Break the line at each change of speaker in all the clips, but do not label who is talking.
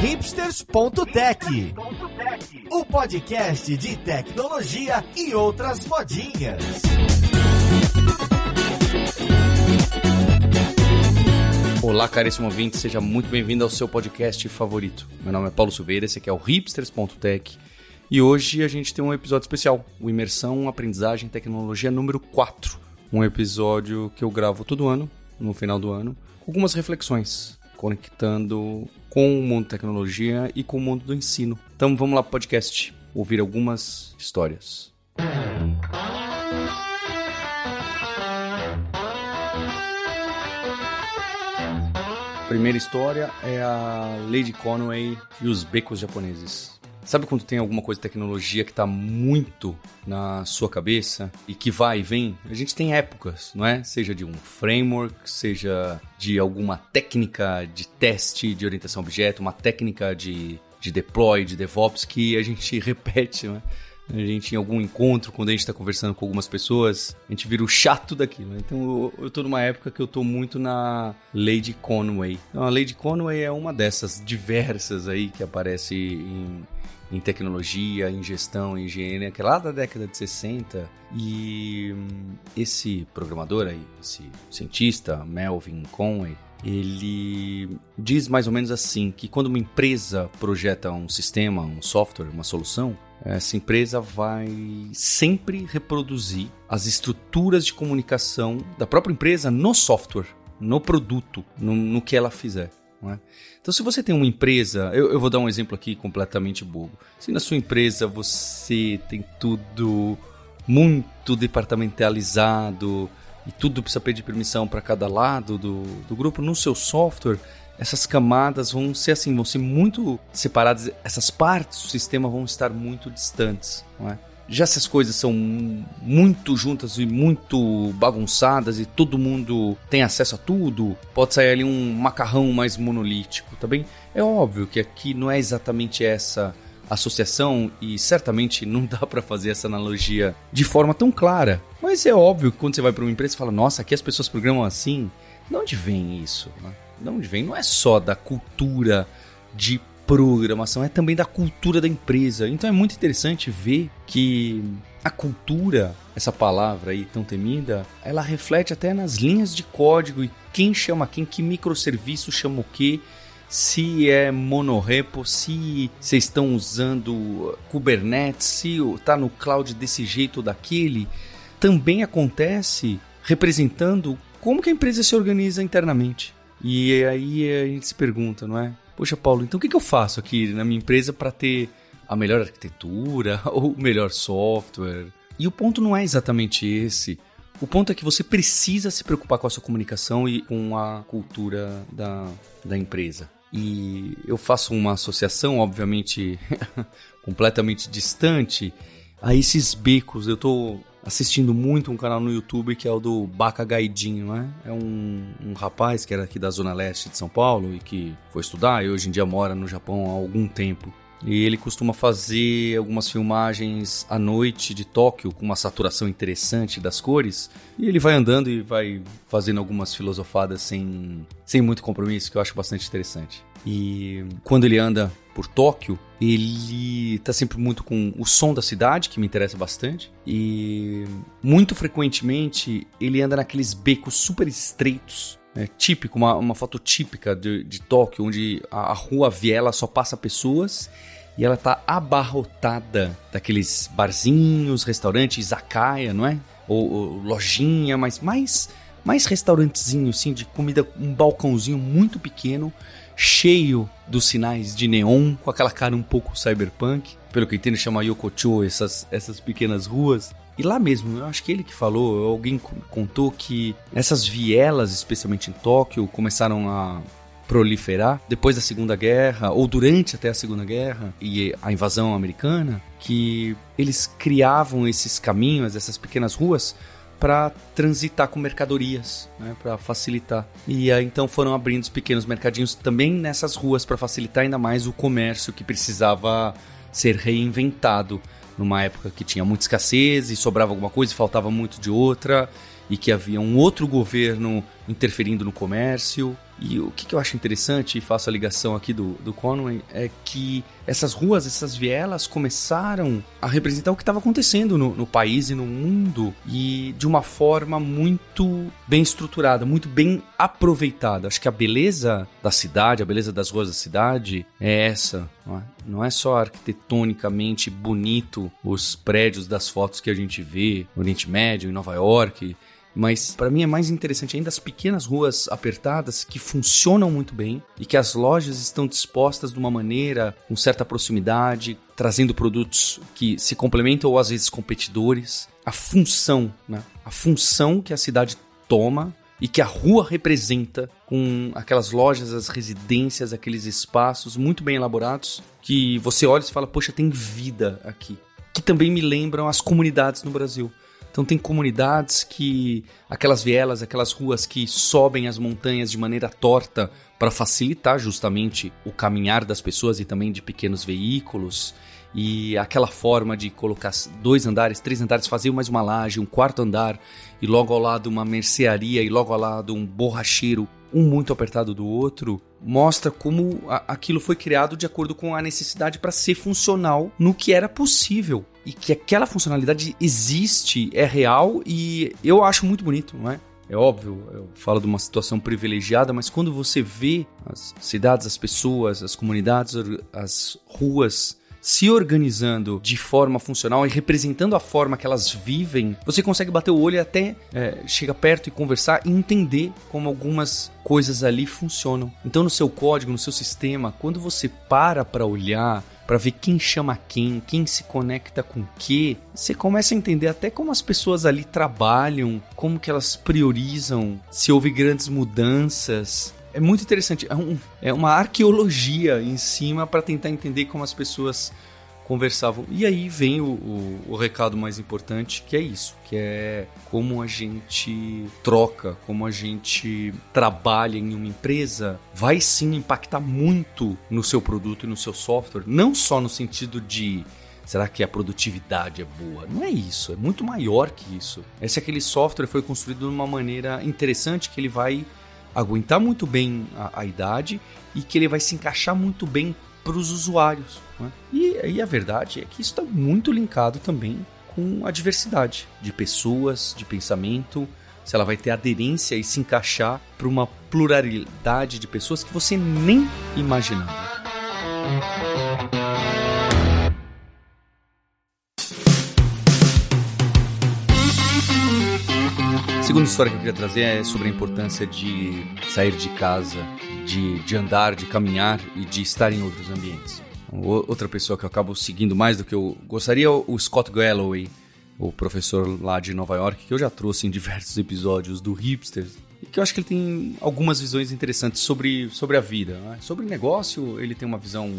hipsters.tech, o podcast de tecnologia e outras modinhas.
Olá, caríssimo ouvinte, seja muito bem-vindo ao seu podcast favorito. Meu nome é Paulo Silveira, esse aqui é o hipsters.tech e hoje a gente tem um episódio especial, o Imersão, Aprendizagem Tecnologia número 4. Um episódio que eu gravo todo ano, no final do ano, com algumas reflexões, conectando com o mundo da tecnologia e com o mundo do ensino. Então vamos lá pro podcast, ouvir algumas histórias. Primeira história é a Lady Conway e os becos japoneses. Sabe quando tem alguma coisa de tecnologia que está muito na sua cabeça e que vai e vem? A gente tem épocas, não é? Seja de um framework, seja de alguma técnica de teste de orientação a objeto, uma técnica de, de deploy, de DevOps que a gente repete, não é? A gente, em algum encontro, quando a gente está conversando com algumas pessoas, a gente vira o chato daquilo. Né? Então, eu, tô numa época que eu tô muito na Lady Conway. Então, a Lady Conway é uma dessas diversas aí que aparece em, em tecnologia, em gestão, em higiene, que é lá da década de 60. E hum, esse programador aí, esse cientista, Melvin Conway, ele diz mais ou menos assim que quando uma empresa projeta um sistema, um software, uma solução, essa empresa vai sempre reproduzir as estruturas de comunicação da própria empresa no software, no produto, no, no que ela fizer. É? Então, se você tem uma empresa, eu, eu, vou dar um exemplo aqui completamente bobo. Se na sua empresa você tem tudo muito departamentalizado e tudo precisa pedir permissão para cada lado do, do grupo, no seu software essas camadas vão ser assim, vão ser muito separadas, essas partes do sistema vão estar muito distantes, não é? Já se as coisas são muito juntas e muito bagunçadas e todo mundo tem acesso a tudo, pode sair ali um macarrão mais monolítico, tá bem? É óbvio que aqui não é exatamente essa associação e certamente não dá para fazer essa analogia de forma tão clara. Mas é óbvio que quando você vai para uma empresa e fala, nossa, aqui as pessoas programam assim, de onde vem isso? Né? de onde vem não é só da cultura de programação, é também da cultura da empresa. Então é muito interessante ver que a cultura, essa palavra aí tão temida, ela reflete até nas linhas de código e quem chama quem, que microserviço chama o que, se é monorepo, se vocês estão usando Kubernetes, se está no cloud desse jeito ou daquele, também acontece representando como que a empresa se organiza internamente. E aí a gente se pergunta, não é? Poxa, Paulo, então o que, eu faço aqui na minha empresa para ter a melhor arquitetura ou o melhor software? E o ponto não é exatamente esse. O ponto é que você precisa se preocupar com a sua comunicação e com a cultura da, da empresa. E eu faço uma associação, obviamente, completamente distante a esses becos. Eu estou assistindo muito um canal no YouTube que é o do Baca Gaidinho, né? É um, um rapaz que era aqui da zona leste de São Paulo e que foi estudar e hoje em dia mora no Japão há algum tempo. E ele costuma fazer algumas filmagens à noite de Tóquio com uma saturação interessante das cores. E ele vai andando e vai fazendo algumas filosofadas sem, sem muito compromisso, que eu acho bastante interessante. E quando ele anda por Tóquio, ele tá sempre muito com o som da cidade, que me interessa bastante. E muito frequentemente ele anda naqueles becos super estreitos. Né? Típico, uma, uma foto típica de, de Tóquio, onde a, a rua Viela só passa pessoas e ela tá abarrotada daqueles barzinhos, restaurantes, izakaya, não é? Ou, ou lojinha, mas mais mais restaurantezinho assim de comida, um balcãozinho muito pequeno cheio dos sinais de neon, com aquela cara um pouco cyberpunk. Pelo que eu entendo, chama Yokocho, essas, essas pequenas ruas. E lá mesmo, eu acho que ele que falou, alguém contou que essas vielas, especialmente em Tóquio, começaram a proliferar depois da Segunda Guerra ou durante até a Segunda Guerra e a invasão americana, que eles criavam esses caminhos, essas pequenas ruas para transitar com mercadorias, né, para facilitar. E aí então foram abrindo os pequenos mercadinhos também nessas ruas para facilitar ainda mais o comércio que precisava ser reinventado numa época que tinha muita escassez e sobrava alguma coisa e faltava muito de outra e que havia um outro governo interferindo no comércio. E o que, que eu acho interessante, e faço a ligação aqui do, do Conway, é que essas ruas, essas vielas começaram a representar o que estava acontecendo no, no, país e no mundo e de uma forma muito bem estruturada, muito bem aproveitada. Acho que a beleza da cidade, a beleza das ruas da cidade é essa. Não é, não é só arquitetonicamente bonito os prédios das fotos que a gente vê no Oriente Médio, em Nova York, mas para mim é mais interessante ainda as pequenas ruas apertadas que funcionam muito bem e que as lojas estão dispostas de uma maneira com certa proximidade, trazendo produtos que se complementam ou às vezes competidores. A função, né? A função que a cidade toma e que a rua representa com aquelas lojas, as residências, aqueles espaços muito bem elaborados que você olha e fala, poxa, tem vida aqui. Que também me lembram as comunidades no Brasil. Então tem comunidades que aquelas vielas, aquelas ruas que sobem as montanhas de maneira torta para facilitar justamente o caminhar das pessoas e também de pequenos veículos. E aquela forma de colocar dois andares, três andares, fazer mais uma laje, um quarto andar e logo ao lado uma mercearia e logo ao lado um borracheiro, um muito apertado do outro, mostra como aquilo foi criado de acordo com a necessidade para ser funcional no que era possível e que aquela funcionalidade existe, é real e eu acho muito bonito, não é? É óbvio, eu falo de uma situação privilegiada, mas quando você vê as cidades, as pessoas, as comunidades, as ruas se organizando de forma funcional e representando a forma que elas vivem, você consegue bater o olho e até é, chega perto e conversar e entender como algumas coisas ali funcionam. Então, no seu código, no seu sistema, quando você para para olhar para ver quem chama quem, quem se conecta com que, você começa a entender até como as pessoas ali trabalham, como que elas priorizam, se houve grandes mudanças. É muito interessante, é, um, é uma arqueologia em cima para tentar entender como as pessoas conversavam. E aí vem o, o, o, recado mais importante, que é isso, que é como a gente troca, como a gente trabalha em uma empresa, vai sim impactar muito no seu produto e no seu software, não só no sentido de Será que a produtividade é boa? Não é isso, é muito maior que isso. Esse aquele software foi construído de uma maneira interessante que ele vai aguentar muito bem a, a idade e que ele vai se encaixar muito bem para os usuários. Né? E, e a verdade é que isso está muito linkado também com a diversidade de pessoas, de pensamento, se ela vai ter aderência e se encaixar para uma pluralidade de pessoas que você nem imaginava. A segunda história que eu queria trazer é sobre a importância de sair de casa de, de andar, de caminhar e de estar em outros ambientes. Outra pessoa que eu acabo seguindo mais do que eu gostaria é o Scott Galloway, o professor lá de Nova York, que eu já trouxe em diversos episódios do Hipsters, e que eu acho que ele tem algumas visões interessantes sobre, sobre a vida. Né? Sobre negócio, ele tem uma visão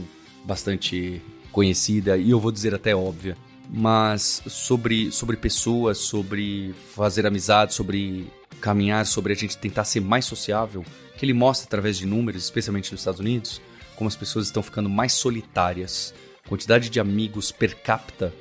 bastante conhecida e eu vou dizer até óbvia. Mas sobre, sobre pessoas, sobre fazer amizade, sobre caminhar, sobre a gente tentar ser mais sociável, que ele mostra através de números, especialmente nos Estados Unidos, como as pessoas estão ficando mais solitárias. A quantidade de amigos per capita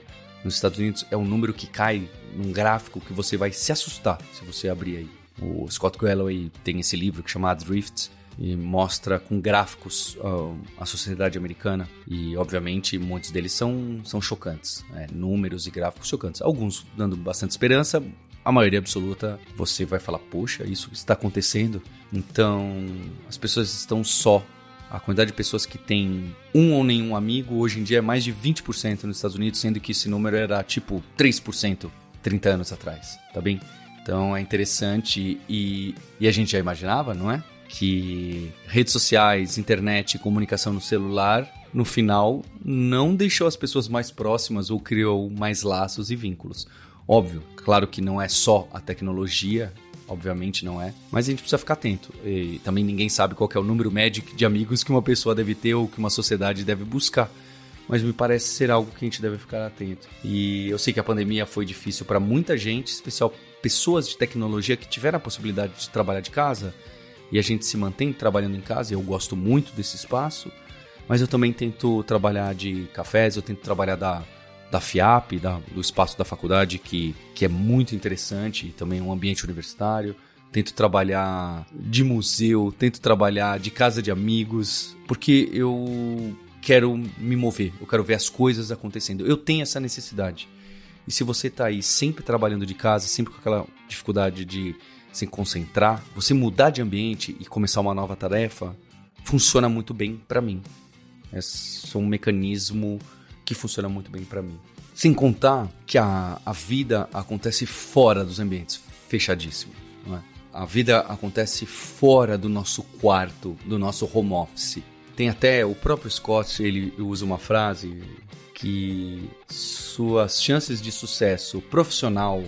nos Estados Unidos é um número que cai num gráfico que você vai se assustar se você abrir aí. O Scott Galloway tem esse livro que chama Drift e mostra com gráficos uh, a sociedade americana e obviamente muitos deles são, são chocantes, né? números e gráficos chocantes. Alguns dando bastante esperança, a maioria absoluta você vai falar, poxa, isso está acontecendo. Então, as pessoas estão só. A quantidade de pessoas que tem um ou nenhum amigo hoje em dia é mais de 20% nos Estados Unidos, sendo que esse número era tipo 3% 30 anos atrás, tá bem? Então é interessante e, e a gente já imaginava, não é? Que redes sociais, internet, comunicação no celular, no final, não deixou as pessoas mais próximas ou criou mais laços e vínculos. Óbvio, claro que não é só a tecnologia, obviamente não é, mas a gente precisa ficar atento. E também ninguém sabe qual é o número médio de amigos que uma pessoa deve ter ou que uma sociedade deve buscar. Mas me parece ser algo que a gente deve ficar atento. E eu sei que a pandemia foi difícil para muita gente, especial pessoas de tecnologia que tiveram a possibilidade de trabalhar de casa, e a gente se mantém trabalhando em casa, eu gosto muito desse espaço, mas eu também tento trabalhar de cafés, eu tento trabalhar da da FIAP, da, do espaço da faculdade, que, que é muito interessante, também um ambiente universitário. tento trabalhar de museu, tento trabalhar de casa de amigos, porque eu quero me mover, eu quero ver as coisas acontecendo. Eu tenho essa necessidade. E se você está aí sempre trabalhando de casa, sempre com aquela dificuldade de se concentrar, você mudar de ambiente e começar uma nova tarefa, funciona muito bem para mim. É um mecanismo que funciona muito bem para mim. Sem contar que a, a vida acontece fora dos ambientes fechadíssimos. É? A vida acontece fora do nosso quarto, do nosso home office. Tem até o próprio Scott, ele usa uma frase que suas chances de sucesso profissional,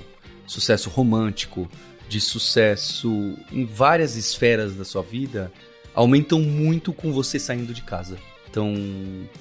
sucesso romântico, de sucesso em várias esferas da sua vida aumentam muito com você saindo de casa. Então,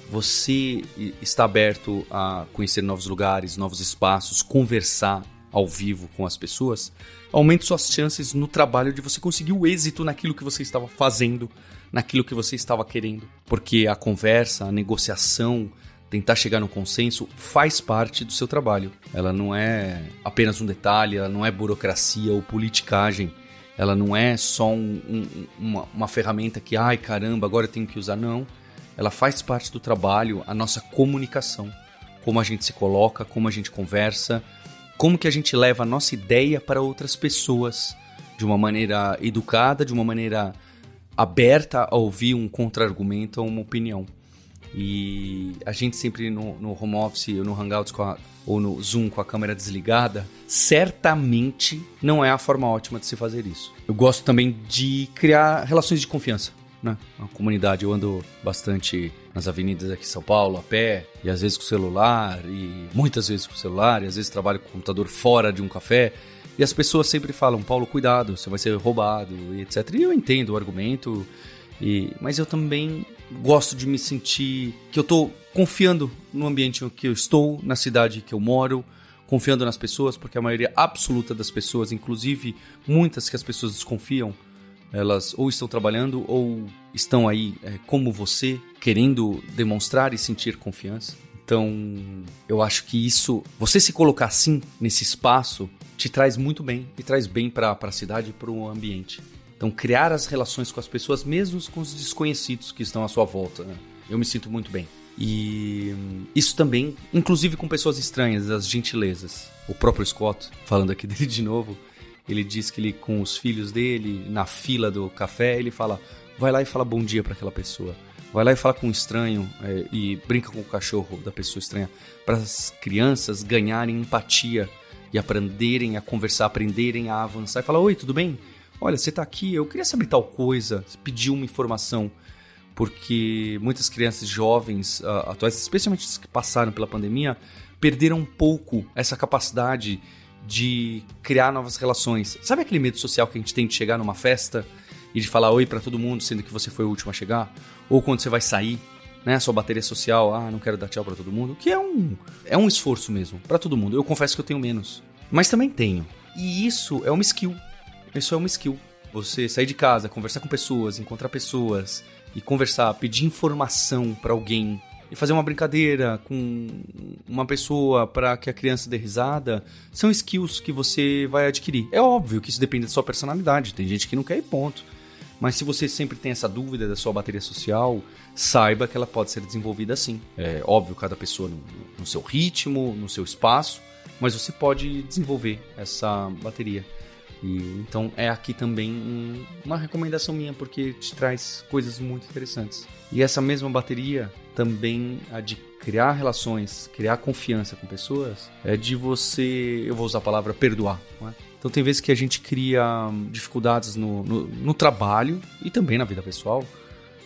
você está aberto a conhecer novos lugares, novos espaços, conversar ao vivo com as pessoas, aumenta suas chances no trabalho de você conseguir o êxito naquilo que você estava fazendo, naquilo que você estava querendo. Porque a conversa, a negociação, tentar chegar no consenso faz parte do seu trabalho. Ela não é apenas um detalhe, ela não é burocracia ou politicagem. Ela não é só um, um, uma, uma ferramenta que, ai caramba, agora eu tenho que usar. Não ela faz parte do trabalho, a nossa comunicação, como a gente se coloca, como a gente conversa, como que a gente leva a nossa ideia para outras pessoas de uma maneira educada, de uma maneira aberta a ouvir um contra-argumento ou uma opinião. E a gente sempre no, no home office ou no Hangouts a, ou no Zoom com a câmera desligada, certamente não é a forma ótima de se fazer isso. Eu gosto também de criar relações de confiança né? Uma comunidade, eu ando bastante nas avenidas aqui em São Paulo, a pé, e às vezes com o celular, e muitas vezes com o celular, e às vezes trabalho com o computador fora de um café. E as pessoas sempre falam, Paulo, cuidado, você vai ser roubado, e etc. E eu entendo o argumento, e, mas eu também gosto de me sentir que eu estou confiando no ambiente que eu estou, na cidade que eu moro, confiando nas pessoas, porque a maioria absoluta das pessoas, inclusive muitas que as pessoas desconfiam, elas ou estão trabalhando ou estão aí é, como você, querendo demonstrar e sentir confiança. Então, eu acho que isso, você se colocar assim nesse espaço, te traz muito bem e traz bem para a cidade e para o ambiente. Então, criar as relações com as pessoas, mesmo com os desconhecidos que estão à sua volta, né? eu me sinto muito bem. E isso também, inclusive com pessoas estranhas, as gentilezas. O próprio Scott, falando aqui dele de novo, ele diz que ele, com os filhos dele, na fila do café, ele fala: vai lá e fala bom dia para aquela pessoa. Vai lá e fala com um estranho é, e brinca com o cachorro da pessoa estranha. Para as crianças ganharem empatia e aprenderem a conversar, aprenderem a avançar. E fala: Oi, tudo bem? Olha, você está aqui, eu queria saber tal coisa, pedir uma informação. Porque muitas crianças jovens uh, atuais, especialmente as que passaram pela pandemia, perderam um pouco essa capacidade de criar novas relações. Sabe aquele medo social que a gente tem de chegar numa festa e de falar oi para todo mundo, sendo que você foi o último a chegar? Ou quando você vai sair, né, sua bateria social, ah, não quero dar tchau para todo mundo, que é um é um esforço mesmo para todo mundo. Eu confesso que eu tenho menos, mas também tenho. E isso é uma skill. Isso é uma skill. Você sair de casa, conversar com pessoas, encontrar pessoas e conversar, pedir informação para alguém, e fazer uma brincadeira com uma pessoa para que a criança dê risada, são skills que você vai adquirir. É óbvio que isso depende da sua personalidade, tem gente que não quer ir ponto. Mas se você sempre tem essa dúvida da sua bateria social, saiba que ela pode ser desenvolvida assim. É óbvio, cada pessoa no, no seu ritmo, no seu espaço, mas você pode desenvolver essa bateria. E, então é aqui também um, uma recomendação minha, porque te traz coisas muito interessantes. E essa mesma bateria também a de criar relações, criar confiança com pessoas, é de você, eu vou usar a palavra perdoar. É? Então tem vezes que a gente cria hum, dificuldades no, no, no trabalho e também na vida pessoal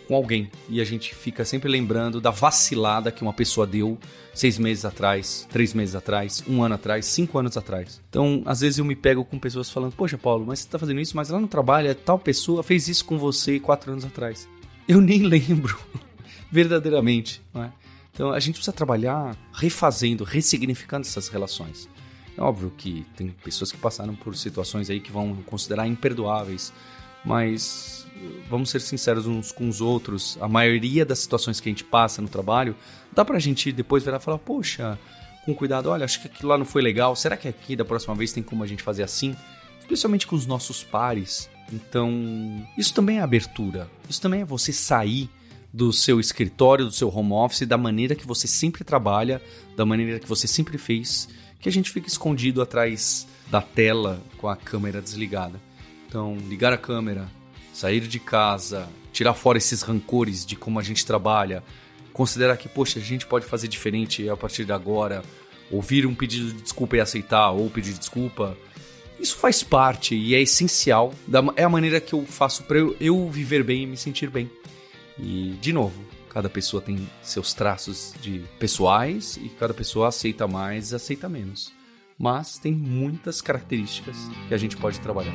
com alguém. E a gente fica sempre lembrando da vacilada que uma pessoa deu seis meses atrás, três meses atrás, um ano atrás, cinco anos atrás. Então, às vezes eu me pego com pessoas falando: Poxa, Paulo, mas você tá fazendo isso, mas lá no trabalho, tal pessoa fez isso com você quatro anos atrás. Eu nem lembro verdadeiramente. Não é? Então a gente precisa trabalhar refazendo, ressignificando essas relações. É óbvio que tem pessoas que passaram por situações aí que vão considerar imperdoáveis, mas vamos ser sinceros uns com os outros, a maioria das situações que a gente passa no trabalho, dá pra gente depois virar e falar, poxa, com cuidado, olha, acho que aquilo lá não foi legal, será que aqui da próxima vez tem como a gente fazer assim? especialmente com os nossos pares. Então, isso também é abertura. Isso também é você sair do seu escritório, do seu home office, da maneira que você sempre trabalha, da maneira que você sempre fez, que a gente fica escondido atrás da tela com a câmera desligada. Então, ligar a câmera, sair de casa, tirar fora esses rancores de como a gente trabalha, considerar que, poxa, a gente pode fazer diferente a partir de agora, ouvir um pedido de desculpa e aceitar, ou pedir desculpa. Isso faz parte e é essencial, é a maneira que eu faço para eu, eu viver bem e me sentir bem. E, de novo, cada pessoa tem seus traços de pessoais e cada pessoa aceita mais aceita menos. Mas tem muitas características que a gente pode trabalhar.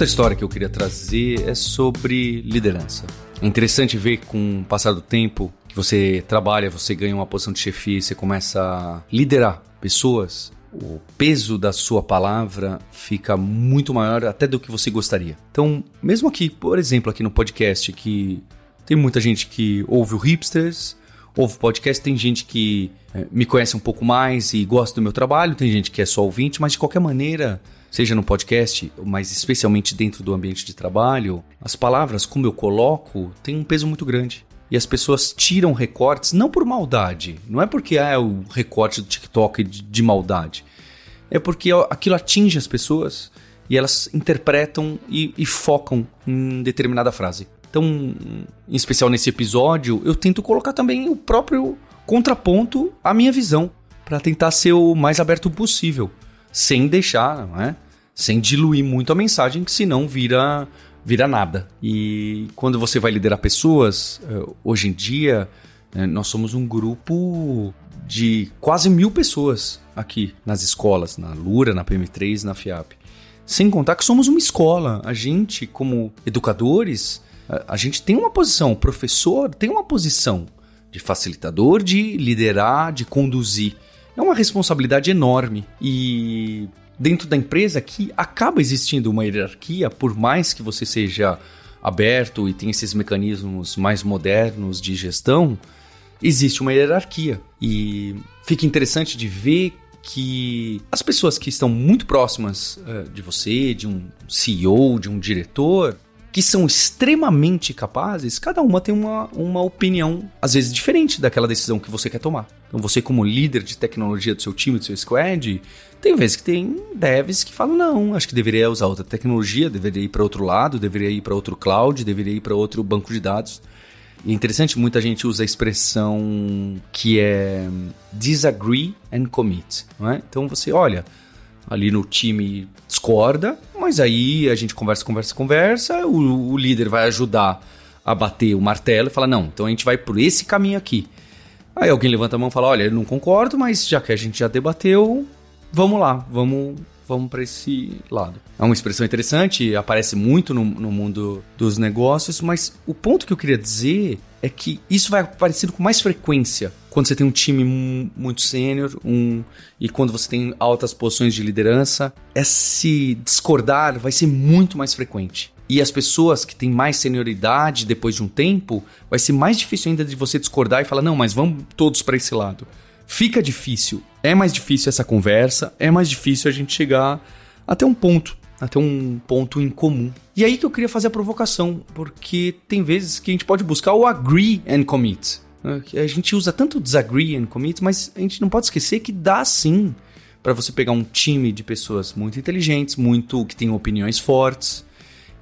Outra história que eu queria trazer é sobre liderança. É interessante ver com o passar do tempo que você trabalha, você ganha uma posição de chefia, você começa a liderar pessoas, o peso da sua palavra fica muito maior até do que você gostaria. Então, mesmo aqui, por exemplo, aqui no podcast, que tem muita gente que ouve o Hipsters, ouve o podcast, tem gente que é, me conhece um pouco mais e gosta do meu trabalho, tem gente que é só ouvinte, mas de qualquer maneira, seja no podcast, mas especialmente dentro do ambiente de trabalho, as palavras, como eu coloco, têm um peso muito grande. E as pessoas tiram recortes, não por maldade, não é porque ah, é o recorte do TikTok de, de maldade, é porque aquilo atinge as pessoas e elas interpretam e, e focam em determinada frase. Então, em especial nesse episódio, eu tento colocar também o próprio contraponto à minha visão, para tentar ser o mais aberto possível sem deixar, não é? sem diluir muito a mensagem, que senão vira, vira nada. E quando você vai liderar pessoas, eh, hoje em dia, eh, nós somos um grupo de quase mil pessoas aqui nas escolas, na Lura, na PM3, na FIAP. Sem contar que somos uma escola. A gente, como educadores, a gente tem uma posição, o professor tem uma posição de facilitador, de liderar, de conduzir é uma responsabilidade enorme e dentro da empresa que acaba existindo uma hierarquia, por mais que você seja aberto e tenha esses mecanismos mais modernos de gestão, existe uma hierarquia. E fica interessante de ver que as pessoas que estão muito próximas uh, de você, de um CEO, de um diretor, que são extremamente capazes, cada uma tem uma, uma opinião, às vezes, diferente daquela decisão que você quer tomar. Então, você, como líder de tecnologia do seu time, do seu squad, tem vezes que tem devs que falam: não, acho que deveria usar outra tecnologia, deveria ir para outro lado, deveria ir para outro cloud, deveria ir para outro banco de dados. E é interessante, muita gente usa a expressão que é disagree and commit. Não é? Então, você olha ali no time discorda, mas aí a gente conversa, conversa, conversa, o, o líder vai ajudar a bater o martelo e fala: não, então a gente vai por esse caminho aqui. Aí alguém levanta a mão e fala: olha, eu não concordo, mas já que a gente já debateu, vamos lá, vamos vamos para esse lado. É uma expressão interessante, aparece muito no, no, mundo dos negócios, mas o ponto que eu queria dizer é que isso vai aparecendo com mais frequência quando você tem um time muito sênior um, e quando você tem altas posições de liderança. Esse discordar vai ser muito mais frequente. E as pessoas que têm mais senioridade depois de um tempo, vai ser mais difícil ainda de você discordar e falar: não, mas vamos todos para esse lado fica difícil. É mais difícil essa conversa, é mais difícil a gente chegar até um ponto, até um ponto em comum. E aí que eu queria fazer a provocação, porque tem vezes que a gente pode buscar o agree and commit. Né? A gente usa tanto disagree and commit, mas a gente não pode esquecer que dá sim para você pegar um time de pessoas muito inteligentes, muito que tem opiniões fortes,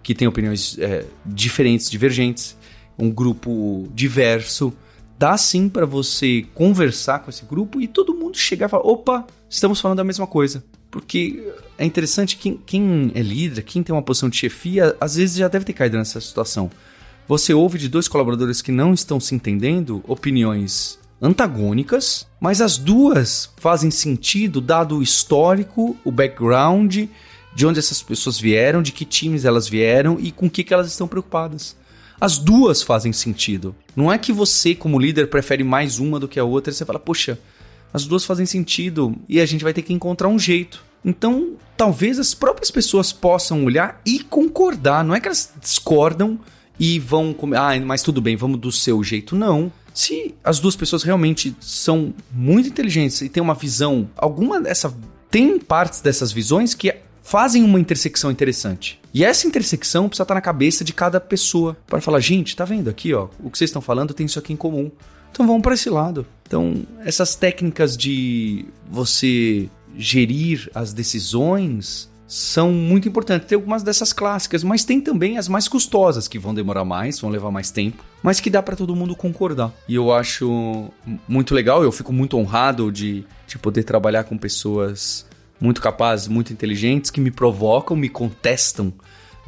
que tem opiniões é, diferentes, divergentes, um grupo diverso dá sim para você conversar com esse grupo e todo mundo chegar e falar: opa, estamos falando da mesma coisa. Porque é interessante, quem, quem é líder, quem tem uma posição de chefia, às vezes já deve ter caído nessa situação. Você ouve de dois colaboradores que não estão se entendendo opiniões antagônicas, mas as duas fazem sentido dado o histórico, o background, de onde essas pessoas vieram, de que times elas vieram e com o que, que elas estão preocupadas. As duas fazem sentido. Não é que você, como líder, prefere mais uma do que a outra e você fala, poxa, as duas fazem sentido e a gente vai ter que encontrar um jeito Então, talvez as próprias pessoas possam olhar e concordar. Não é que elas discordam e vão. Ah, mas tudo bem, vamos do seu jeito. Não. Se as duas pessoas realmente são muito inteligentes e têm uma visão, alguma dessa. Tem partes dessas visões que fazem uma intersecção interessante. E essa intersecção precisa estar na cabeça de cada pessoa para falar, gente, tá vendo aqui, ó, o que vocês estão falando tem isso aqui em comum. Então vamos para esse lado. Então, essas técnicas de você gerir as decisões são muito importantes. Tem algumas dessas clássicas, mas tem também as mais custosas que vão demorar mais, vão levar mais tempo, mas que dá para todo mundo concordar. E eu acho muito legal, eu fico muito honrado de, de poder trabalhar com pessoas muito capazes, muito inteligentes que me provocam, me contestam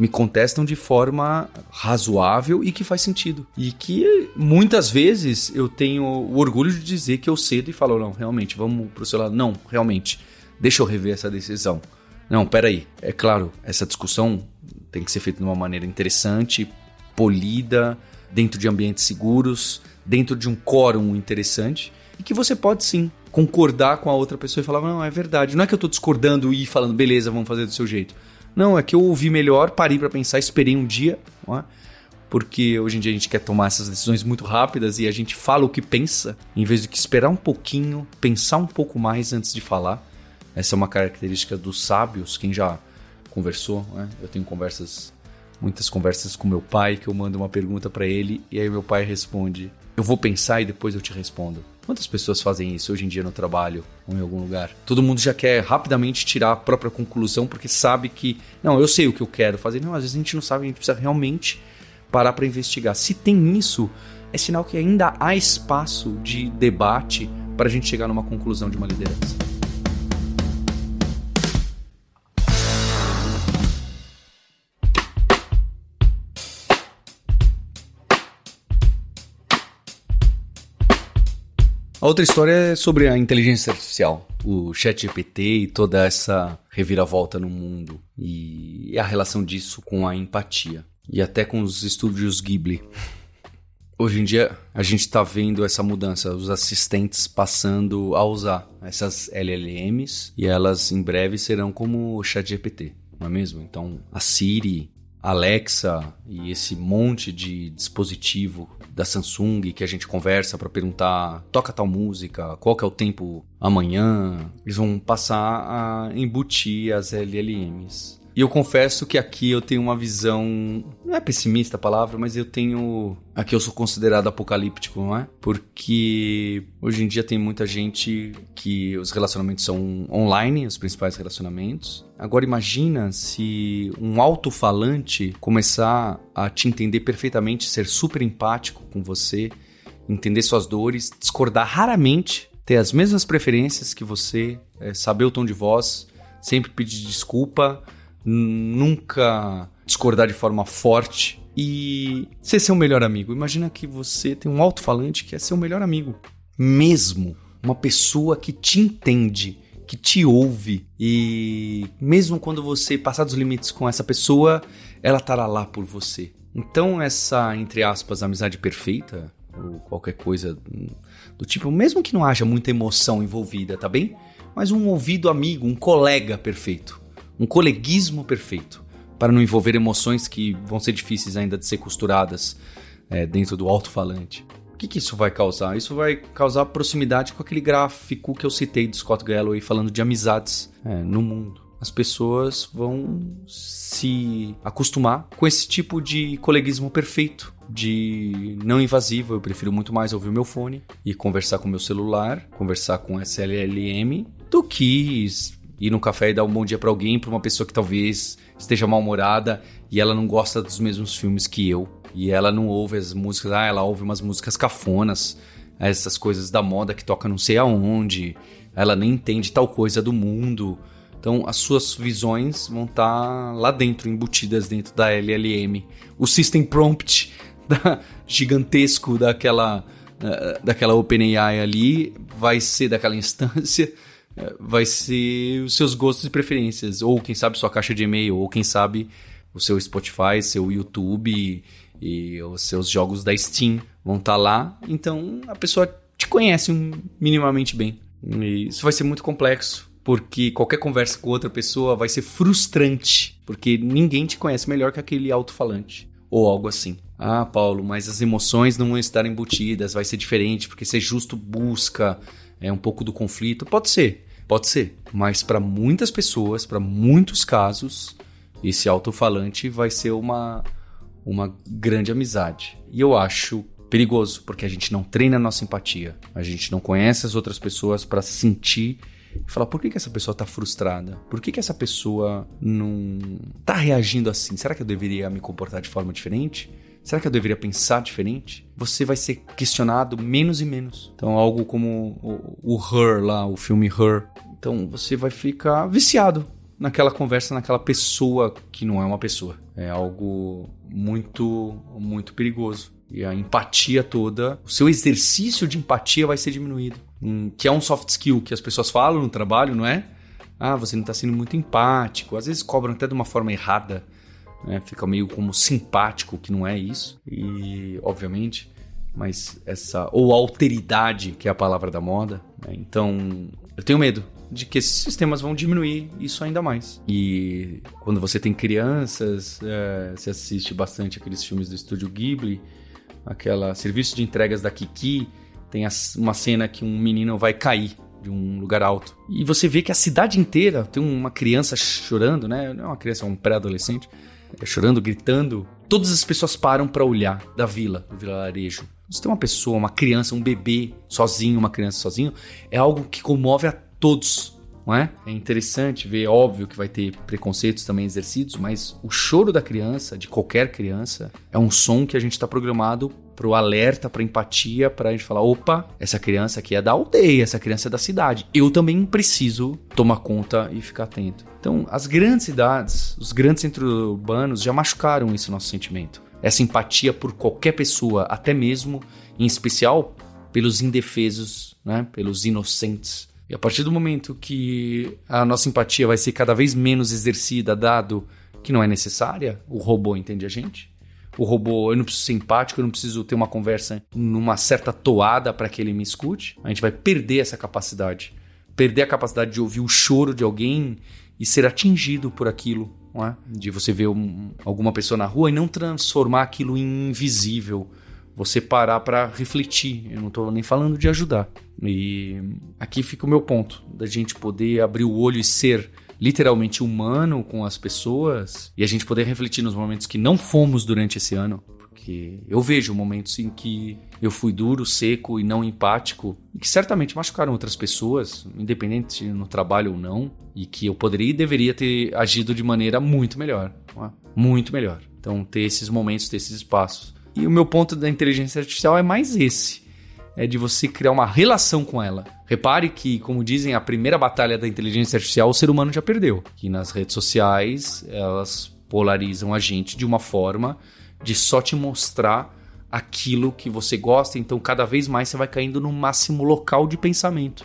me contestam de forma razoável e que faz sentido. E que muitas vezes eu tenho o orgulho de dizer que eu cedo e falo, não, realmente, vamos pro seu lado. Não, realmente, deixa eu rever essa decisão. Não, peraí. É claro, essa discussão tem que ser feita de uma maneira interessante, polida, dentro de ambientes seguros, dentro de um quórum interessante, e que você pode sim concordar com a outra pessoa e falar, não, é verdade. Não é que eu estou discordando e falando, beleza, vamos fazer do seu jeito. Não, é que eu ouvi melhor, parei para pensar, esperei um dia, é? porque hoje em dia a gente quer tomar essas decisões muito rápidas e a gente fala o que pensa, em vez de que esperar um pouquinho, pensar um pouco mais antes de falar. Essa é uma característica dos sábios, quem já conversou, né? eu tenho conversas, muitas conversas com meu pai, que eu mando uma pergunta para ele e aí meu pai responde: "Eu vou pensar e depois eu te respondo". Quantas pessoas fazem isso hoje em dia no trabalho ou em algum lugar? Todo mundo já quer rapidamente tirar a própria conclusão porque sabe que, não, eu sei o que eu quero fazer. Não, às vezes a gente não sabe, a gente precisa realmente parar para investigar. Se tem isso, é sinal que ainda há espaço de debate para a gente chegar numa conclusão de uma liderança. A outra história é sobre a inteligência artificial, o chat GPT e toda essa reviravolta no mundo e a relação disso com a empatia e até com os estúdios Ghibli. Hoje em dia a gente está vendo essa mudança, os assistentes passando a usar essas LLMs e elas em breve serão como o ChatGPT, não é mesmo? Então a Siri, Alexa e esse monte de dispositivo da Samsung que a gente conversa para perguntar toca tal música, qual que é o tempo amanhã, eles vão passar a embutir as LLMs e eu confesso que aqui eu tenho uma visão. Não é pessimista a palavra, mas eu tenho. Aqui eu sou considerado apocalíptico, não é? Porque hoje em dia tem muita gente que os relacionamentos são online, os principais relacionamentos. Agora imagina se um alto-falante começar a te entender perfeitamente, ser super empático com você, entender suas dores, discordar raramente, ter as mesmas preferências que você, é, saber o tom de voz, sempre pedir desculpa nunca discordar de forma forte e ser seu melhor amigo. Imagina que você tem um alto-falante que é seu melhor amigo, mesmo uma pessoa que te entende, que te ouve e mesmo quando você passar dos limites com essa pessoa, ela estará lá por você. Então essa entre aspas amizade perfeita ou qualquer coisa do tipo, mesmo que não haja muita emoção envolvida, tá bem? Mas um ouvido amigo, um colega perfeito um coleguismo perfeito, para não envolver emoções que vão ser difíceis ainda de ser costuradas é, dentro do alto-falante. O que, que isso vai causar? Isso vai causar proximidade com aquele gráfico que eu citei do Scott Galloway falando de amizades é, no mundo. As pessoas vão se acostumar com esse tipo de coleguismo perfeito, de não invasivo. Eu prefiro muito mais ouvir meu fone e conversar com meu celular, conversar com SLLM, do que ir no café e dar um bom dia para alguém, para uma pessoa que talvez esteja mal-humorada e ela não gosta dos mesmos filmes que eu. E ela não ouve as músicas, ah, ela ouve umas músicas cafonas, essas coisas da moda que toca não sei aonde, ela nem entende tal coisa do mundo. Então as suas visões vão estar tá lá dentro, embutidas dentro da LLM. O System Prompt da, gigantesco daquela, uh, daquela OpenAI ali vai ser daquela instância vai ser os seus gostos e preferências. Ou quem sabe sua caixa de e-mail, ou quem sabe o seu Spotify, seu YouTube e os seus jogos da Steam vão estar tá lá. Então a pessoa te conhece minimamente bem. E isso vai ser muito complexo. porque qualquer conversa com outra pessoa vai ser frustrante, porque ninguém te conhece melhor que aquele alto-falante ou algo assim. Ah, Paulo, mas as emoções não vão estar embutidas, vai ser diferente, porque ser justo busca é um pouco do conflito. Pode ser, pode ser, mas para muitas pessoas, para muitos casos, esse alto-falante vai ser uma uma grande amizade. E eu acho perigoso, porque a gente não treina a nossa empatia. A gente não conhece as outras pessoas para sentir e falar por que, que essa pessoa tá frustrada? Por que, que essa pessoa não tá reagindo assim? Será que eu deveria me comportar de forma diferente? Será que eu deveria pensar diferente? Você vai ser questionado menos e menos. Então, algo como o, o Her lá, o filme Her. Então, você vai ficar viciado naquela conversa, naquela pessoa que não é uma pessoa. É algo muito, muito perigoso. E a empatia toda, o seu exercício de empatia vai ser diminuído. Hum, que é um soft skill que as pessoas falam no trabalho, não é? Ah, você não está sendo muito empático. Às vezes cobram até de uma forma errada. Né? Fica meio como simpático, que não é isso. E, obviamente, mas essa. Ou alteridade, que é a palavra da moda. Né? Então, eu tenho medo de que esses sistemas vão diminuir isso ainda mais. E quando você tem crianças, é, você assiste bastante aqueles filmes do estúdio Ghibli aquela serviço de entregas da Kiki, tem uma cena que um menino vai cair de um lugar alto. E você vê que a cidade inteira tem uma criança chorando, né? Não é uma criança, é um pré-adolescente, chorando, gritando. Todas as pessoas param para olhar da vila, do vilarejo. Você tem uma pessoa, uma criança, um bebê sozinho, uma criança sozinho, é algo que comove a todos não é? É interessante ver, óbvio que vai ter preconceitos também exercidos, mas o choro da criança, de qualquer criança, é um som que a gente está programado para o alerta, para empatia, para a gente falar: opa, essa criança aqui é da aldeia, essa criança é da cidade. Eu também preciso tomar conta e ficar atento. Então, as grandes cidades, os grandes centros urbanos já machucaram esse nosso sentimento. Essa empatia por qualquer pessoa, até mesmo, em especial, pelos indefesos, né? pelos inocentes e a partir do momento que a nossa empatia vai ser cada vez menos exercida, dado que não é necessária, o robô entende a gente. O robô, eu não preciso ser empático, eu não preciso ter uma conversa numa certa toada para que ele me escute. A gente vai perder essa capacidade. Perder a capacidade de ouvir o choro de alguém e ser atingido por aquilo. Não é? De você ver um, alguma pessoa na rua e não transformar aquilo em invisível você parar para refletir. Eu não estou nem falando de ajudar. E aqui fica o meu ponto, da gente poder abrir o olho e ser literalmente humano com as pessoas e a gente poder refletir nos momentos que não fomos durante esse ano. Porque eu vejo momentos em que eu fui duro, seco e não empático, e que certamente machucaram outras pessoas, independente no trabalho ou não, e que eu poderia e deveria ter agido de maneira muito melhor. É? Muito melhor. Então, ter esses momentos, ter esses espaços. E o meu ponto da inteligência artificial é mais esse. É de você criar uma relação com ela. Repare que, como dizem, a primeira batalha da inteligência artificial o ser humano já perdeu. Que nas redes sociais elas polarizam a gente de uma forma de só te mostrar aquilo que você gosta, então cada vez mais você vai caindo no máximo local de pensamento.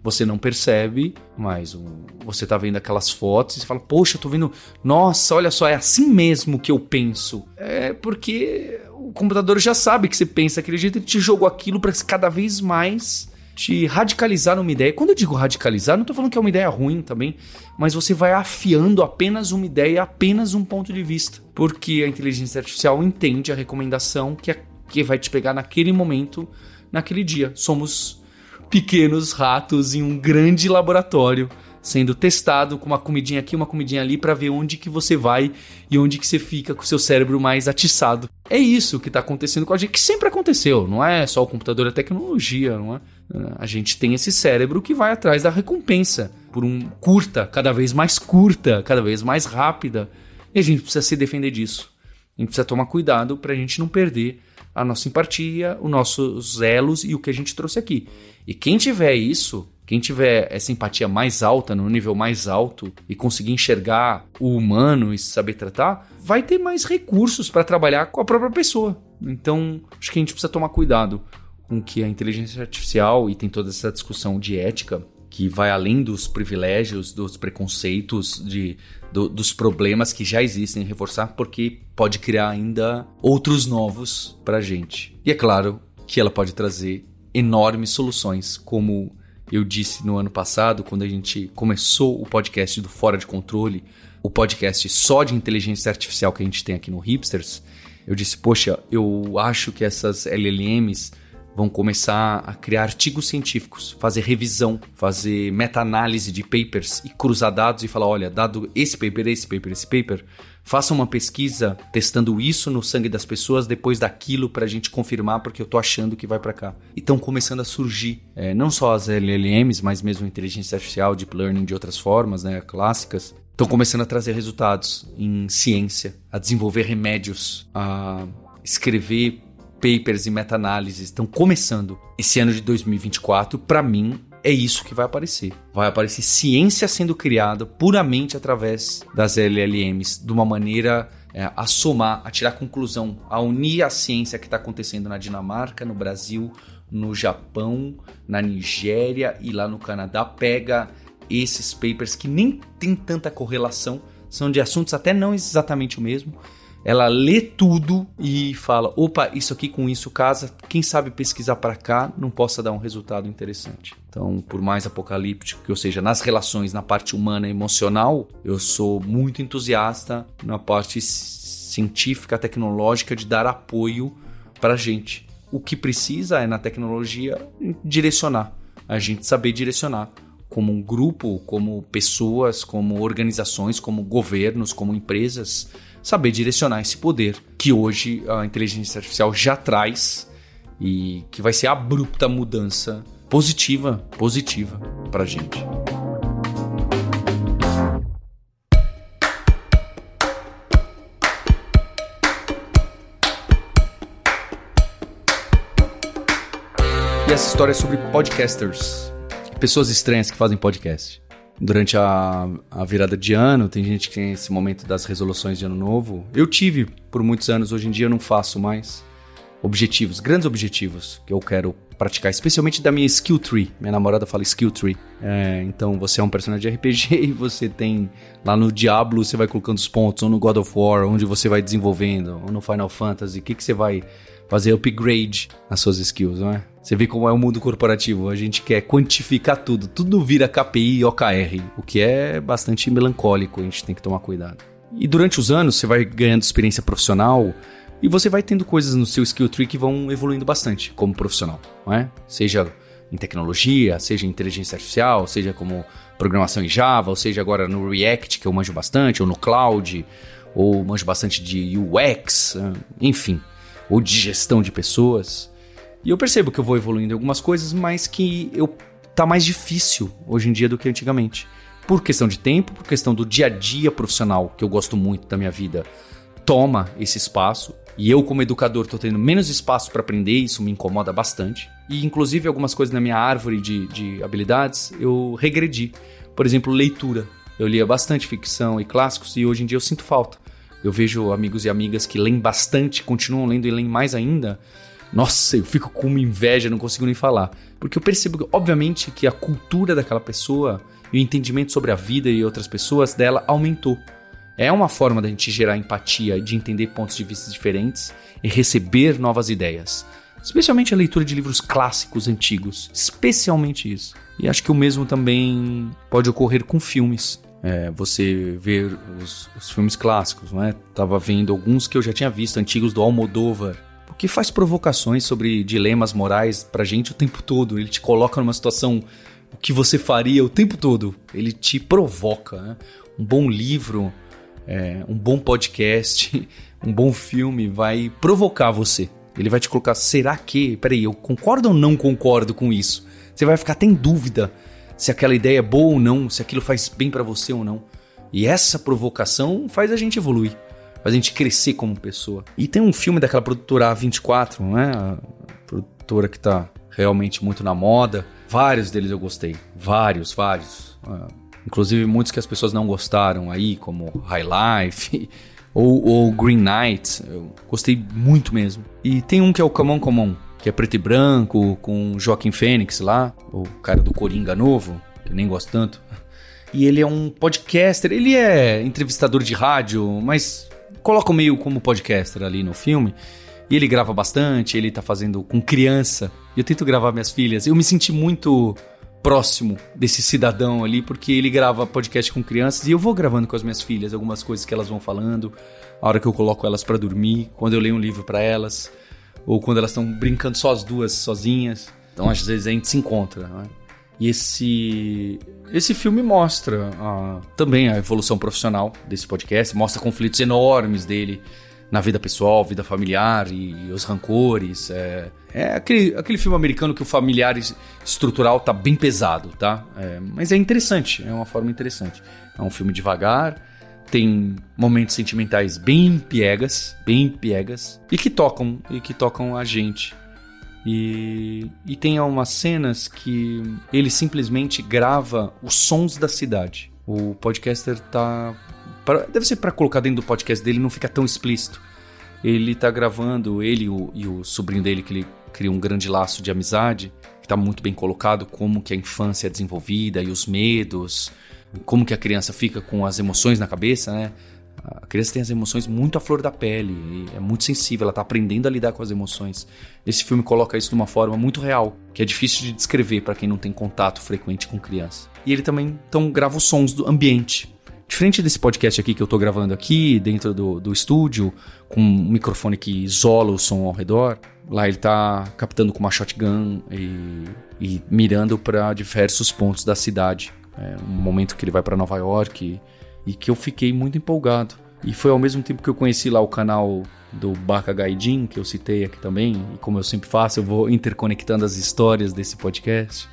Você não percebe, mas você tá vendo aquelas fotos e fala: Poxa, tô vendo, nossa, olha só, é assim mesmo que eu penso. É porque o computador já sabe que você pensa daquele jeito, ele te jogou aquilo para cada vez mais te radicalizar numa ideia. Quando eu digo radicalizar, não estou falando que é uma ideia ruim também, mas você vai afiando apenas uma ideia, apenas um ponto de vista. Porque a inteligência artificial entende a recomendação que, é, que vai te pegar naquele momento, naquele dia. Somos pequenos ratos em um grande laboratório sendo testado com uma comidinha aqui, uma comidinha ali para ver onde que você vai e onde que você fica com o seu cérebro mais atiçado. É isso que está acontecendo com a gente, que sempre aconteceu, não é só o computador, é tecnologia, não é? A gente tem esse cérebro que vai atrás da recompensa por um curta, cada vez mais curta, cada vez mais rápida. E a gente precisa se defender disso. A gente precisa tomar cuidado para a gente não perder a nossa empatia, os nossos elos e o que a gente trouxe aqui. E quem tiver isso, quem tiver essa empatia mais alta, no nível mais alto, e conseguir enxergar o humano e saber tratar, vai ter mais recursos para trabalhar com a própria pessoa. Então, acho que a gente precisa tomar cuidado com que a inteligência artificial, e tem toda essa discussão de ética, que vai além dos privilégios, dos preconceitos, de, do, dos problemas que já existem, reforçar, porque pode criar ainda outros novos para a gente. E é claro que ela pode trazer enormes soluções, como eu disse no ano passado, quando a gente começou o podcast do Fora de Controle, o podcast só de inteligência artificial que a gente tem aqui no Hipsters, eu disse, poxa, eu acho que essas LLMs vão começar a criar artigos científicos, fazer revisão, fazer meta-análise de papers e cruzar dados e falar, olha, dado esse paper, esse paper, esse paper, faça uma pesquisa testando isso no sangue das pessoas depois daquilo para a gente confirmar porque eu tô achando que vai para cá. E estão começando a surgir é, não só as LLMs, mas mesmo inteligência artificial, deep learning de outras formas, né, clássicas, estão começando a trazer resultados em ciência, a desenvolver remédios, a escrever papers e meta-análises estão começando. Esse ano de 2024, para mim, é isso que vai aparecer. Vai aparecer ciência sendo criada puramente através das LLMs, de uma maneira é, a somar, a tirar conclusão, a unir a ciência que está acontecendo na Dinamarca, no Brasil, no Japão, na Nigéria e lá no Canadá. Pega esses papers que nem tem tanta correlação, são de assuntos até não exatamente o mesmo, ela lê tudo e fala: opa, isso aqui com isso casa, quem sabe pesquisar para cá não possa dar um resultado interessante. Então, por mais apocalíptico que eu seja nas relações, na parte humana e emocional, eu sou muito entusiasta na parte científica, tecnológica de dar apoio para gente. O que precisa é na tecnologia direcionar, a gente saber direcionar como um grupo, como pessoas, como organizações, como governos, como empresas saber direcionar esse poder que hoje a inteligência artificial já traz e que vai ser abrupta mudança positiva, positiva para gente. E essa história é sobre podcasters, pessoas estranhas que fazem podcast durante a, a, virada de ano, tem gente que tem esse momento das resoluções de ano novo. Eu tive por muitos anos, hoje em dia eu não faço mais. Objetivos, grandes objetivos que eu quero praticar, especialmente da minha skill tree. Minha namorada fala skill tree. É, então você é um personagem de RPG e você tem lá no Diablo, você vai colocando os pontos, ou no God of War, onde você vai desenvolvendo, ou no Final Fantasy, o que, que você vai fazer upgrade nas suas skills, não é? Você vê como é o mundo corporativo, a gente quer quantificar tudo, tudo vira KPI e OKR, o que é bastante melancólico, a gente tem que tomar cuidado. E durante os anos você vai ganhando experiência profissional e você vai tendo coisas no seu skill tree que vão evoluindo bastante como profissional, não é? Seja em tecnologia, seja em inteligência artificial, seja como programação em Java, ou seja agora no React, que eu manjo bastante, ou no Cloud, ou manjo bastante de UX, enfim ou de gestão de pessoas. E eu percebo que eu vou evoluindo em algumas coisas, mas que eu tá mais difícil hoje em dia do que antigamente. Por questão de tempo, por questão do dia a dia profissional, que eu gosto muito da minha vida, toma esse espaço. E eu, como educador, estou tendo menos espaço para aprender, isso me incomoda bastante. E, inclusive, algumas coisas na minha árvore de, de habilidades eu regredi. Por exemplo, leitura. Eu lia bastante ficção e clássicos e hoje em dia eu sinto falta. Eu vejo amigos e amigas que leem bastante, continuam lendo e leem mais ainda. Nossa, eu fico com uma inveja, não consigo nem falar. Porque eu percebo, obviamente, que a cultura daquela pessoa e o entendimento sobre a vida e outras pessoas dela aumentou. É uma forma da gente gerar empatia, de entender pontos de vista diferentes e receber novas ideias. Especialmente a leitura de livros clássicos antigos. Especialmente isso. E acho que o mesmo também pode ocorrer com filmes é, você ver os, os, filmes clássicos, não é? Tava vendo alguns que eu já tinha visto, antigos do Almodóvar, que faz provocações sobre dilemas morais pra gente o tempo todo. Ele te coloca numa situação o que você faria o tempo todo. Ele te provoca. Né? Um bom livro, é, um bom podcast, um bom filme vai provocar você. Ele vai te colocar, será que? Peraí, eu concordo ou não concordo com isso? Você vai ficar até em dúvida se aquela ideia é boa ou não, se aquilo faz bem para você ou não. E essa provocação faz a gente evoluir, faz a gente crescer como pessoa. E tem um filme daquela produtora A24, não é? A produtora que tá realmente muito na moda. Vários deles eu gostei. Vários, vários. Uh, inclusive muitos que as pessoas não gostaram aí, como High Life ou, ou Green Knight. Eu gostei muito mesmo. E tem um que é o Come On Come On que é preto e branco, com Joaquim Fênix lá, o cara do Coringa novo, que eu nem gosto tanto. E ele é um podcaster, ele é entrevistador de rádio, mas coloca meio como podcaster ali no filme. E ele grava bastante, ele tá fazendo com criança. Eu tento gravar minhas filhas. Eu me senti muito próximo desse cidadão ali, porque ele grava podcast com crianças e eu vou gravando com as minhas filhas algumas coisas que elas vão falando, a hora que eu coloco elas para dormir, quando eu leio um livro para elas, ou quando elas estão brincando só as duas sozinhas. Então às vezes a gente se encontra. Né? E esse esse filme mostra uh, também a evolução profissional desse podcast, mostra conflitos enormes dele na vida pessoal, vida familiar e, e os rancores. É, é, aquele, aquele filme americano que o familiar estrutural tá bem pesado, tá? É, mas é interessante, é uma forma interessante. É um filme devagar, tem momentos sentimentais bem piegas, bem piegas, e que tocam, e que tocam a gente. E, e tem umas cenas que ele simplesmente grava os sons da cidade. O podcaster tá Pra, deve ser para colocar dentro do podcast dele, não fica tão explícito. Ele tá gravando, ele e o, e o sobrinho dele, que ele cria um grande laço de amizade, que tá muito bem colocado, como que a infância é desenvolvida e os medos, como que a criança fica com as emoções na cabeça, né? A criança tem as emoções muito à flor da pele, é muito sensível, ela está aprendendo a lidar com as emoções. Esse filme coloca isso de uma forma muito real, que é difícil de descrever para quem não tem contato frequente com criança. E ele também então grava os sons do ambiente. Diferente desse podcast aqui que eu tô gravando aqui, dentro do, do estúdio, com um microfone que isola o som ao redor, lá ele tá captando com uma shotgun e, e mirando para diversos pontos da cidade. É um momento que ele vai para Nova York e, e, que eu fiquei muito empolgado. E foi ao mesmo tempo que eu conheci lá o canal do Baka Gaidin, que eu citei aqui também, e como eu sempre faço, eu vou interconectando as histórias desse podcast.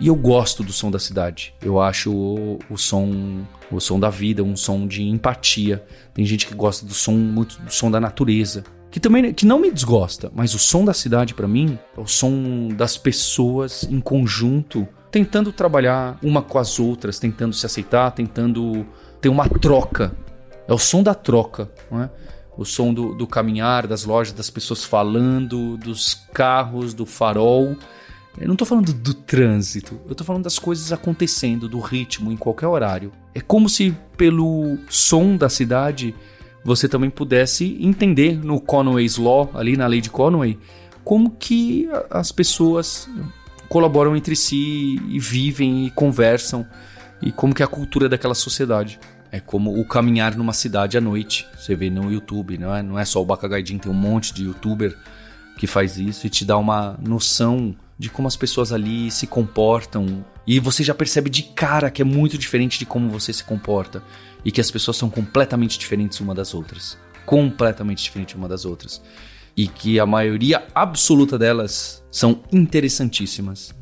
E eu gosto do som da cidade. Eu acho o, o, som o som da vida, um som de empatia. Tem gente que gosta do som muito do som da natureza, que também que não me desgosta, mas o som da cidade para mim é o som das pessoas em conjunto, tentando trabalhar uma com as outras, tentando se aceitar, tentando ter uma troca. É o som da troca, não é? O som do, do caminhar, das lojas, das pessoas falando, dos carros, do farol eu não tô falando do trânsito, eu tô falando das coisas acontecendo, do ritmo em qualquer horário. É como se pelo som da cidade você também pudesse entender no Conway's Law, ali na lei de Conway, como que as pessoas colaboram entre si e vivem e conversam e como que é a cultura daquela sociedade. É como o caminhar numa cidade à noite. Você vê no YouTube, não é, não é só o Bacagaidin, tem um monte de youtuber que faz isso e te dá uma noção de como as pessoas ali se comportam. E você já percebe de cara que é muito diferente de como você se comporta. E que as pessoas são completamente diferentes uma das outras. Completamente diferentes uma das outras. E que a maioria absoluta delas são interessantíssimas.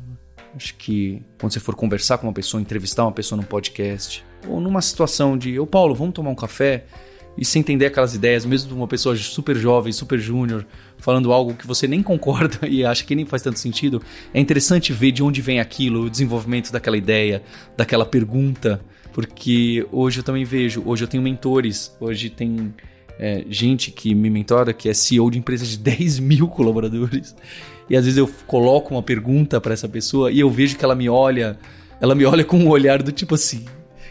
Acho que quando você for conversar com uma pessoa, entrevistar uma pessoa num podcast, ou numa situação de, ô Paulo, vamos tomar um café? e sem entender aquelas ideias, mesmo de uma pessoa super jovem, super júnior, falando algo que você nem concorda e acha que nem faz tanto sentido, é interessante ver de onde vem aquilo, o desenvolvimento daquela ideia, daquela pergunta, porque hoje eu também vejo, hoje eu tenho mentores, hoje tem é, gente que me mentora que é CEO de empresas de 10 mil colaboradores, e às vezes eu coloco uma pergunta para essa pessoa e eu vejo que ela me olha, ela me olha com um olhar do tipo assim,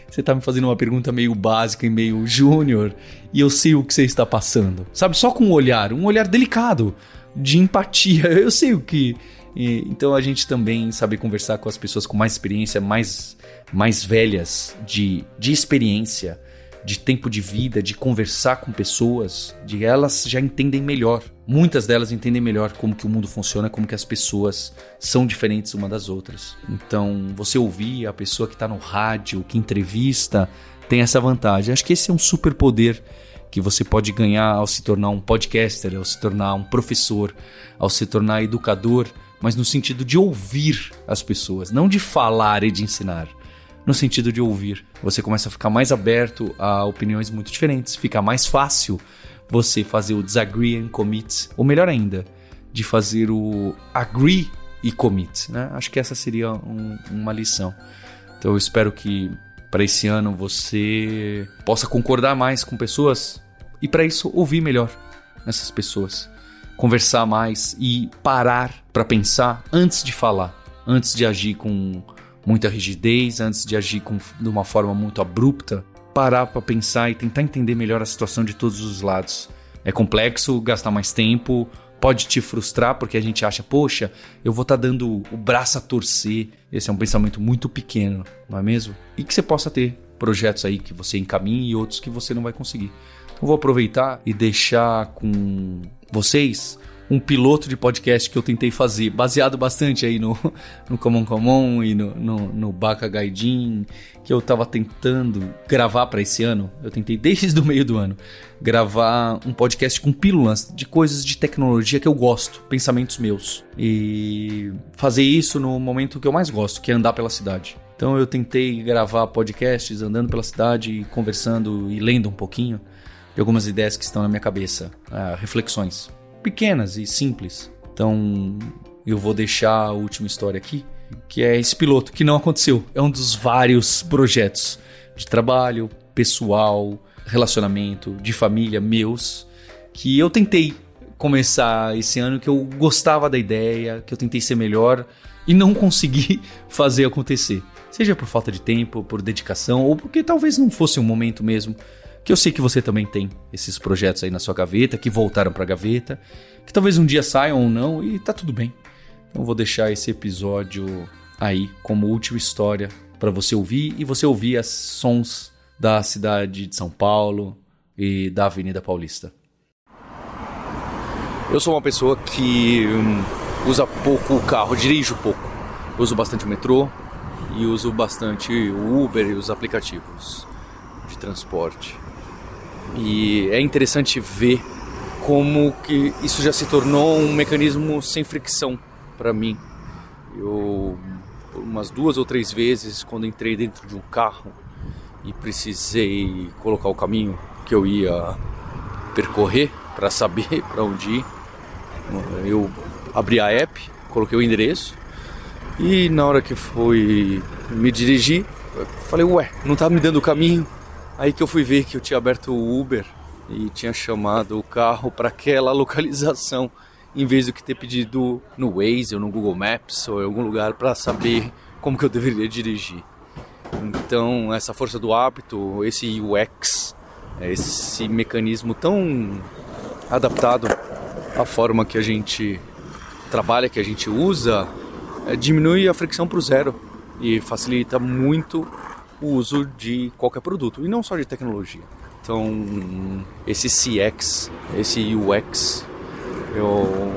você tá me fazendo uma pergunta meio básica e meio júnior, e eu sei o que você está passando. Sabe, só com um olhar, um olhar delicado, de empatia. Eu sei o que. Então a gente também sabe conversar com as pessoas com mais experiência, mais, mais velhas de, de experiência de tempo de vida, de conversar com pessoas, de elas já entendem melhor. Muitas delas entendem melhor como que o mundo funciona, como que as pessoas são diferentes uma das outras. Então, você ouvir a pessoa que está no rádio, que entrevista, tem essa vantagem. Acho que esse é um super poder que você pode ganhar ao se tornar um podcaster, ao se tornar um professor, ao se tornar educador, mas no sentido de ouvir as pessoas, não de falar e de ensinar no sentido de ouvir. Você começa a ficar mais aberto a opiniões muito diferentes, fica mais fácil você fazer o disagree and commit, ou melhor ainda, de fazer o agree e commit. Né? Acho que essa seria um, uma lição. Então eu espero que para esse ano você possa concordar mais com pessoas e para isso ouvir melhor essas pessoas, conversar mais e parar para pensar antes de falar, antes de agir com muita rigidez, antes de agir com, de uma forma muito abrupta, parar para pensar e tentar entender melhor a situação de todos os lados. É complexo, gastar mais tempo, pode te frustrar porque a gente acha, poxa, eu vou estar tá dando o braço a torcer. Esse é um pensamento muito pequeno, não é mesmo? E que você possa ter projetos aí que você encaminhe e outros que você não vai conseguir. Então vou aproveitar e deixar com vocês um piloto de podcast que eu tentei fazer, baseado bastante aí no, no Common Common e no, no, no Baka Gaidin, que eu tava tentando gravar para esse ano. Eu tentei desde o meio do ano gravar um podcast com pílulas de coisas de tecnologia que eu gosto, pensamentos meus. E fazer isso no momento que eu mais gosto, que é andar pela cidade. Então eu tentei gravar podcasts andando pela cidade, conversando e lendo um pouquinho de algumas ideias que estão na minha cabeça, uh, reflexões pequenas e simples. Então, eu vou deixar a última história aqui, que é esse piloto que não aconteceu. É um dos vários projetos de trabalho, pessoal, relacionamento, de família meus que eu tentei começar esse ano que eu gostava da ideia, que eu tentei ser melhor e não consegui fazer acontecer. Seja por falta de tempo, por dedicação ou porque talvez não fosse um momento mesmo que eu sei que você também tem esses projetos aí na sua gaveta, que voltaram para a gaveta, que talvez um dia saiam ou não e tá tudo bem. Então vou deixar esse episódio aí como última história para você ouvir e você ouvir as sons da cidade de São Paulo e da Avenida Paulista. Eu sou uma pessoa que hum, usa pouco o carro, dirijo pouco. Uso bastante o metrô e uso bastante o Uber e os aplicativos de transporte. E é interessante ver como que isso já se tornou um mecanismo sem fricção para mim. Eu umas duas ou três vezes quando entrei dentro de um carro e precisei colocar o caminho que eu ia percorrer para saber para onde ir, eu abri a app, coloquei o endereço e na hora que fui me dirigir, falei, ué, não tá me dando o caminho? Aí que eu fui ver que eu tinha aberto o Uber e tinha chamado o carro para aquela localização, em vez do que ter pedido no Waze ou no Google Maps ou em algum lugar para saber como que eu deveria dirigir. Então, essa força do hábito, esse UX, esse mecanismo tão adaptado à forma que a gente trabalha, que a gente usa, é, diminui a fricção para o zero e facilita muito o uso de qualquer produto, e não só de tecnologia. Então, esse CX, esse UX, eu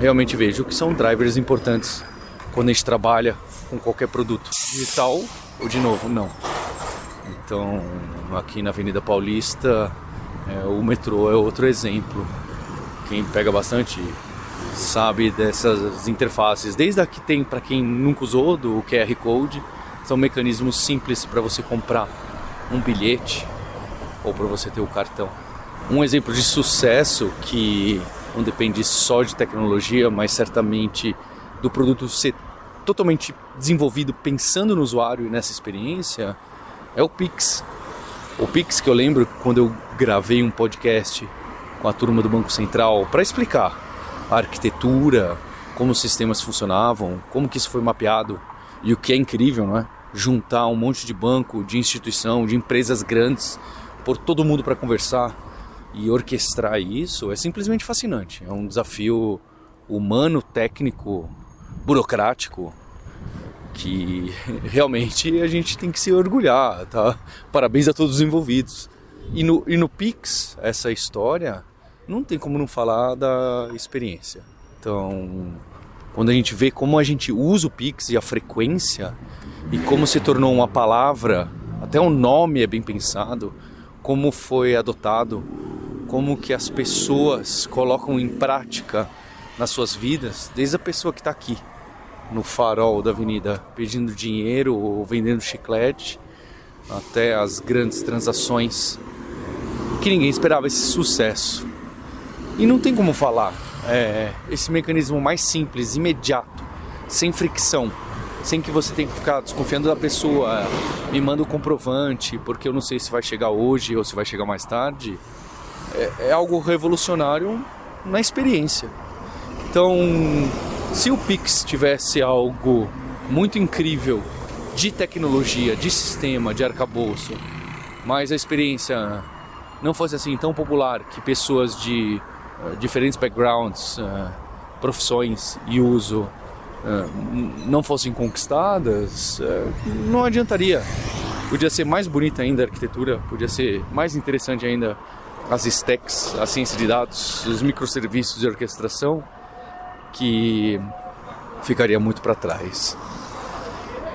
realmente vejo que são drivers importantes quando a gente trabalha com qualquer produto digital ou de novo, não. Então, aqui na Avenida Paulista, é, o metrô é outro exemplo. Quem pega bastante sabe dessas interfaces, desde a que tem para quem nunca usou do QR Code, são mecanismos simples para você comprar um bilhete ou para você ter o cartão. Um exemplo de sucesso que não depende só de tecnologia, mas certamente do produto ser totalmente desenvolvido pensando no usuário e nessa experiência é o Pix. O Pix que eu lembro quando eu gravei um podcast com a turma do Banco Central para explicar a arquitetura, como os sistemas funcionavam, como que isso foi mapeado e o que é incrível, não é? Juntar um monte de banco, de instituição, de empresas grandes, por todo mundo para conversar e orquestrar isso é simplesmente fascinante. É um desafio humano, técnico, burocrático que realmente a gente tem que se orgulhar, tá? Parabéns a todos os envolvidos. E no, e no Pix, essa história, não tem como não falar da experiência. Então, quando a gente vê como a gente usa o Pix e a frequência, e como se tornou uma palavra, até o nome é bem pensado, como foi adotado, como que as pessoas colocam em prática nas suas vidas, desde a pessoa que está aqui no farol da avenida pedindo dinheiro ou vendendo chiclete, até as grandes transações que ninguém esperava esse sucesso. E não tem como falar, é, esse mecanismo mais simples, imediato, sem fricção, sem que você tenha que ficar desconfiando da pessoa, me manda o comprovante, porque eu não sei se vai chegar hoje ou se vai chegar mais tarde, é, é algo revolucionário na experiência. Então, se o Pix tivesse algo muito incrível de tecnologia, de sistema, de arcabouço, mas a experiência não fosse assim tão popular que pessoas de diferentes backgrounds, uh, profissões e uso uh, não fossem conquistadas, não adiantaria. Podia ser mais bonita ainda a arquitetura, podia ser mais interessante ainda as stacks, a ciência de dados, os microserviços de orquestração, que ficaria muito para trás.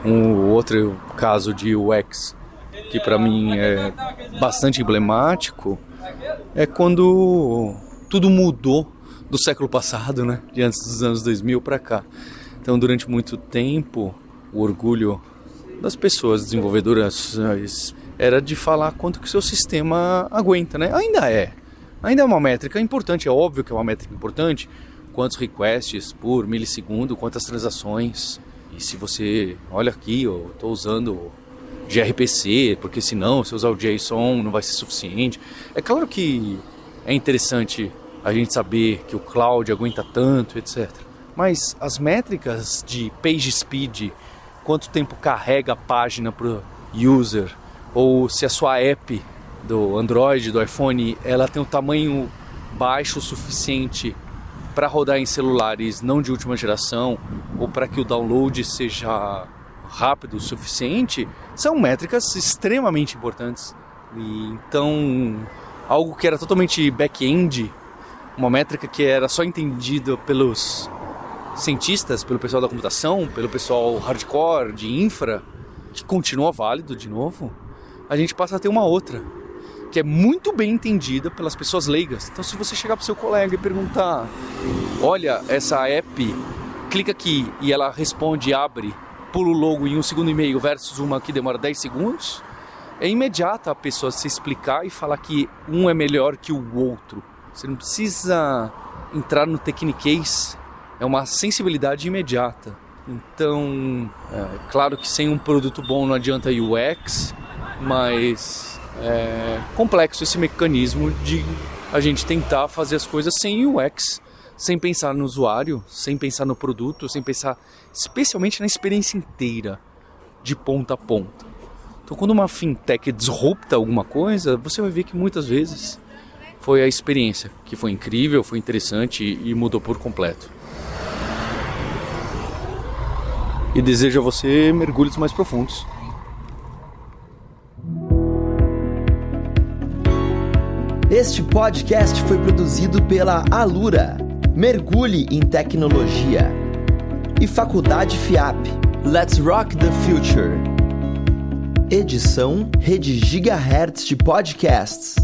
Um outro caso de UX que para mim é bastante emblemático é quando tudo mudou do século passado, né? De antes dos anos 2000 para cá. Então, durante muito tempo, o orgulho das pessoas desenvolvedoras era de falar quanto que o seu sistema aguenta, né? Ainda é. Ainda é uma métrica importante, é óbvio que é uma métrica importante. Quantos requests por milissegundo, quantas transações. E se você, olha aqui, eu estou usando gRPC, porque senão se usar o JSON não vai ser suficiente. É claro que é interessante a gente saber que o cloud aguenta tanto, etc. Mas as métricas de page speed, quanto tempo carrega a página para o user, ou se a sua app do Android, do iPhone, ela tem um tamanho baixo o suficiente para rodar em celulares não de última geração, ou para que o download seja rápido o suficiente, são métricas extremamente importantes. E, então, algo que era totalmente back-end, uma métrica que era só entendida pelos cientistas, pelo pessoal da computação, pelo pessoal hardcore de infra, que continua válido de novo, a gente passa a ter uma outra, que é muito bem entendida pelas pessoas leigas. Então, se você chegar para o seu colega e perguntar: Olha, essa app, clica aqui e ela responde, abre pulo logo em um segundo e meio versus uma que demora 10 segundos, é imediata a pessoa se explicar e falar que um é melhor que o outro. Você não precisa entrar no techniquez, é uma sensibilidade imediata. Então, é, claro que sem um produto bom não adianta UX, mas é complexo esse mecanismo de a gente tentar fazer as coisas sem UX sem pensar no usuário, sem pensar no produto, sem pensar especialmente na experiência inteira, de ponta a ponta. Então, quando uma fintech disrupta alguma coisa, você vai ver que muitas vezes foi a experiência que foi incrível, foi interessante e mudou por completo. E desejo a você mergulhos mais profundos.
Este podcast foi produzido pela Alura Mergulhe em tecnologia. E Faculdade FIAP. Let's Rock the Future. Edição Rede Gigahertz de Podcasts.